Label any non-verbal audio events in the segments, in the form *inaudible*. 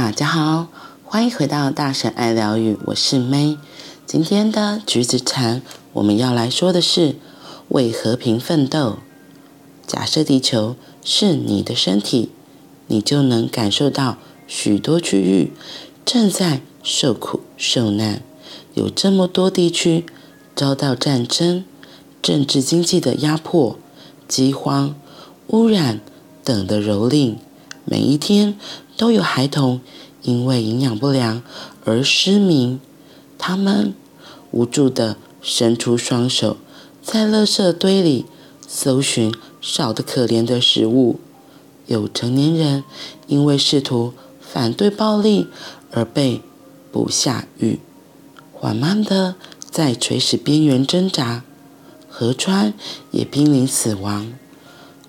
大家好，欢迎回到大神爱疗愈，我是 May。今天的橘子禅，我们要来说的是为和平奋斗。假设地球是你的身体，你就能感受到许多区域正在受苦受难，有这么多地区遭到战争、政治经济的压迫、饥荒、污染等的蹂躏，每一天。都有孩童因为营养不良而失明，他们无助地伸出双手，在垃圾堆里搜寻少得可怜的食物。有成年人因为试图反对暴力而被捕下狱，缓慢地在垂死边缘挣扎。河川也濒临死亡，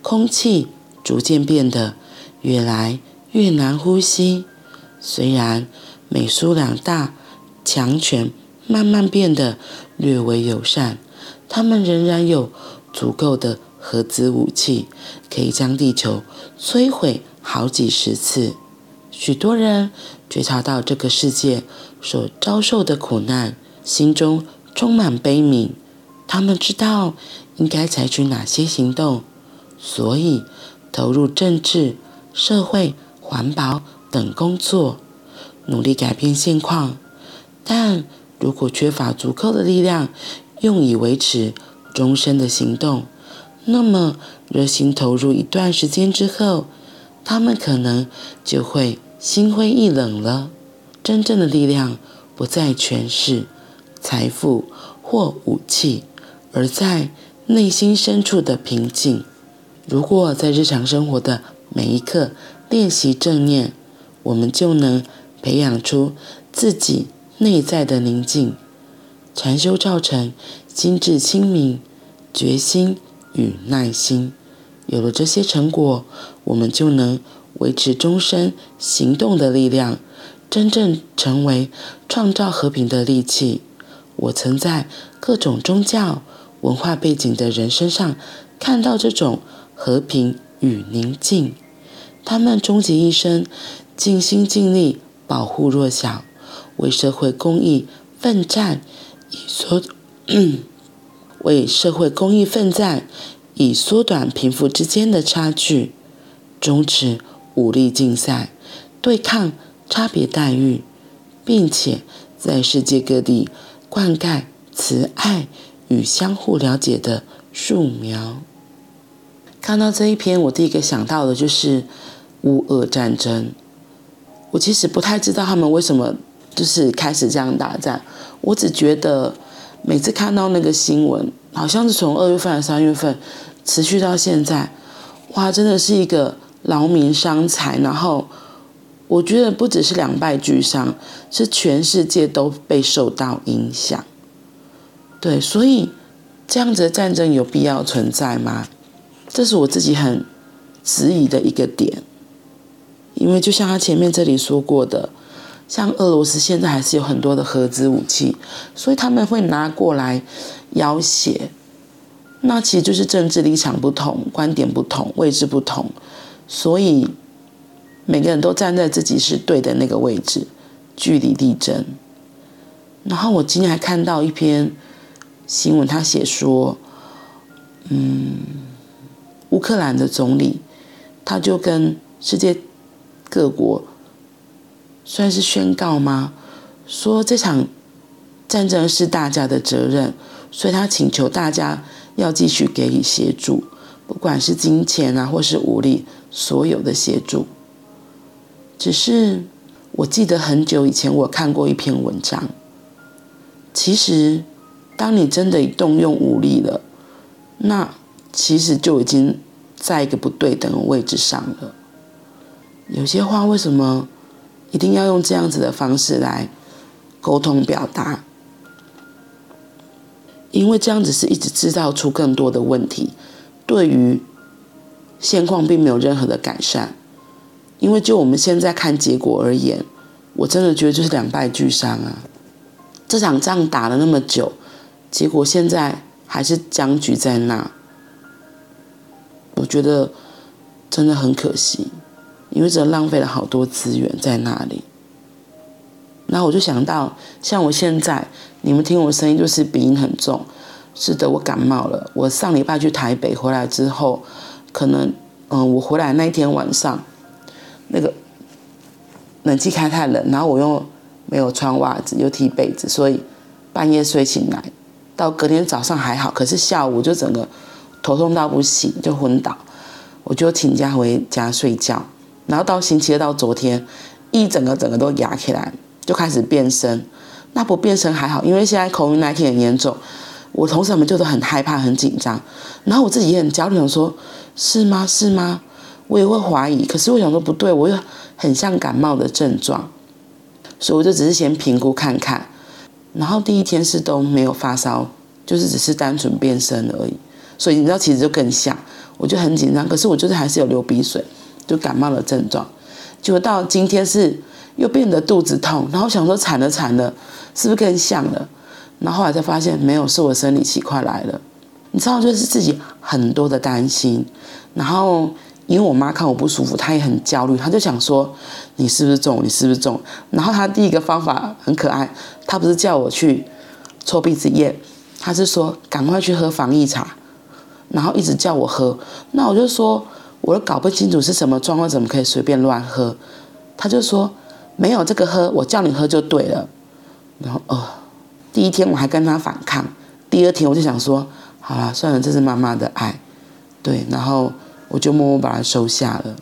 空气逐渐变得越来越难呼吸。虽然美苏两大强权慢慢变得略微友善，他们仍然有足够的核子武器，可以将地球摧毁好几十次。许多人觉察到这个世界所遭受的苦难，心中充满悲悯。他们知道应该采取哪些行动，所以投入政治、社会。环保等工作，努力改变现况，但如果缺乏足够的力量用以维持终身的行动，那么热心投入一段时间之后，他们可能就会心灰意冷了。真正的力量不在权势、财富或武器，而在内心深处的平静。如果在日常生活的每一刻，练习正念，我们就能培养出自己内在的宁静。禅修造成心智清明、决心与耐心。有了这些成果，我们就能维持终身行动的力量，真正成为创造和平的利器。我曾在各种宗教文化背景的人身上看到这种和平与宁静。他们终其一生，尽心尽力保护弱小，为社会公益奋战，以缩 *clears throat* 为社会公益奋战，以缩短贫富之间的差距，终止武力竞赛，对抗差别待遇，并且在世界各地灌溉慈爱与相互了解的树苗。看到这一篇，我第一个想到的就是。乌俄战争，我其实不太知道他们为什么就是开始这样打战。我只觉得每次看到那个新闻，好像是从二月份三月份持续到现在，哇，真的是一个劳民伤财。然后我觉得不只是两败俱伤，是全世界都被受到影响。对，所以这样子的战争有必要存在吗？这是我自己很质疑的一个点。因为就像他前面这里说过的，像俄罗斯现在还是有很多的核子武器，所以他们会拿过来要挟。那其实就是政治立场不同、观点不同、位置不同，所以每个人都站在自己是对的那个位置，据理力争。然后我今天还看到一篇新闻，他写说，嗯，乌克兰的总理他就跟世界。各国算是宣告吗？说这场战争是大家的责任，所以他请求大家要继续给予协助，不管是金钱啊，或是武力，所有的协助。只是我记得很久以前我看过一篇文章，其实当你真的动用武力了，那其实就已经在一个不对等的位置上了。有些话为什么一定要用这样子的方式来沟通表达？因为这样子是一直制造出更多的问题，对于现况并没有任何的改善。因为就我们现在看结果而言，我真的觉得就是两败俱伤啊！这场仗打了那么久，结果现在还是僵局在那，我觉得真的很可惜。因为这浪费了好多资源在那里。然后我就想到，像我现在，你们听我声音就是鼻音很重，是的，我感冒了。我上礼拜去台北回来之后，可能，嗯，我回来那一天晚上，那个冷气开太冷，然后我又没有穿袜子，又踢被子，所以半夜睡醒来，到隔天早上还好，可是下午就整个头痛到不行，就昏倒，我就请假回家睡觉，然后到星期二到昨天，一整个整个都压起来。就开始变声，那不变声还好，因为现在 COVID-19 很严重，我同事们就都很害怕、很紧张，然后我自己也很焦虑，想说是吗？是吗？我也会怀疑，可是我想说不对，我又很像感冒的症状，所以我就只是先评估看看，然后第一天是都没有发烧，就是只是单纯变声而已，所以你知道其实就更像，我就很紧张，可是我就是还是有流鼻水，就感冒的症状，结果到今天是。又变得肚子痛，然后想说惨了惨了，是不是更像了？然后后来才发现没有，是我生理期快来了。你知道，就是自己很多的担心。然后因为我妈看我不舒服，她也很焦虑，她就想说你是不是中？你是不是中？然后她第一个方法很可爱，她不是叫我去抽鼻子液，她是说赶快去喝防疫茶，然后一直叫我喝。那我就说我都搞不清楚是什么状况，怎么可以随便乱喝？他就说。没有这个喝，我叫你喝就对了。然后哦，第一天我还跟他反抗，第二天我就想说，好了，算了，这是妈妈的爱，对。然后我就默默把它收下了，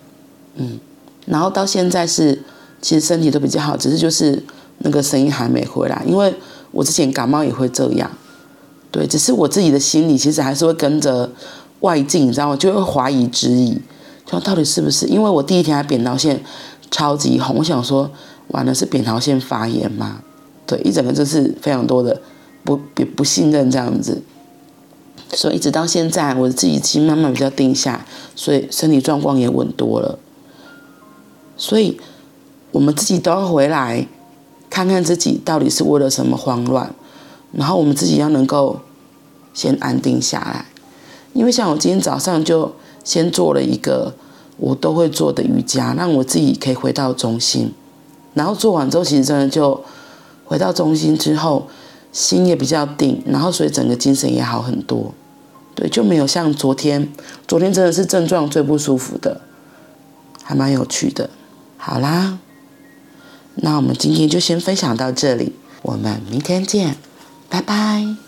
嗯。然后到现在是，其实身体都比较好，只是就是那个声音还没回来，因为我之前感冒也会这样，对。只是我自己的心里其实还是会跟着外境，你知道吗？就会怀疑质疑，就到底是不是？因为我第一天还扁桃腺。超级红，我想说，完了是扁桃腺发炎吗？对，一整个就是非常多的不不不信任这样子，所以一直到现在，我自己心慢慢比较定下，所以身体状况也稳多了。所以，我们自己都要回来看看自己到底是为了什么慌乱，然后我们自己要能够先安定下来，因为像我今天早上就先做了一个。我都会做的瑜伽，让我自己可以回到中心。然后做完之后，其实真的就回到中心之后，心也比较定，然后所以整个精神也好很多。对，就没有像昨天，昨天真的是症状最不舒服的，还蛮有趣的。好啦，那我们今天就先分享到这里，我们明天见，拜拜。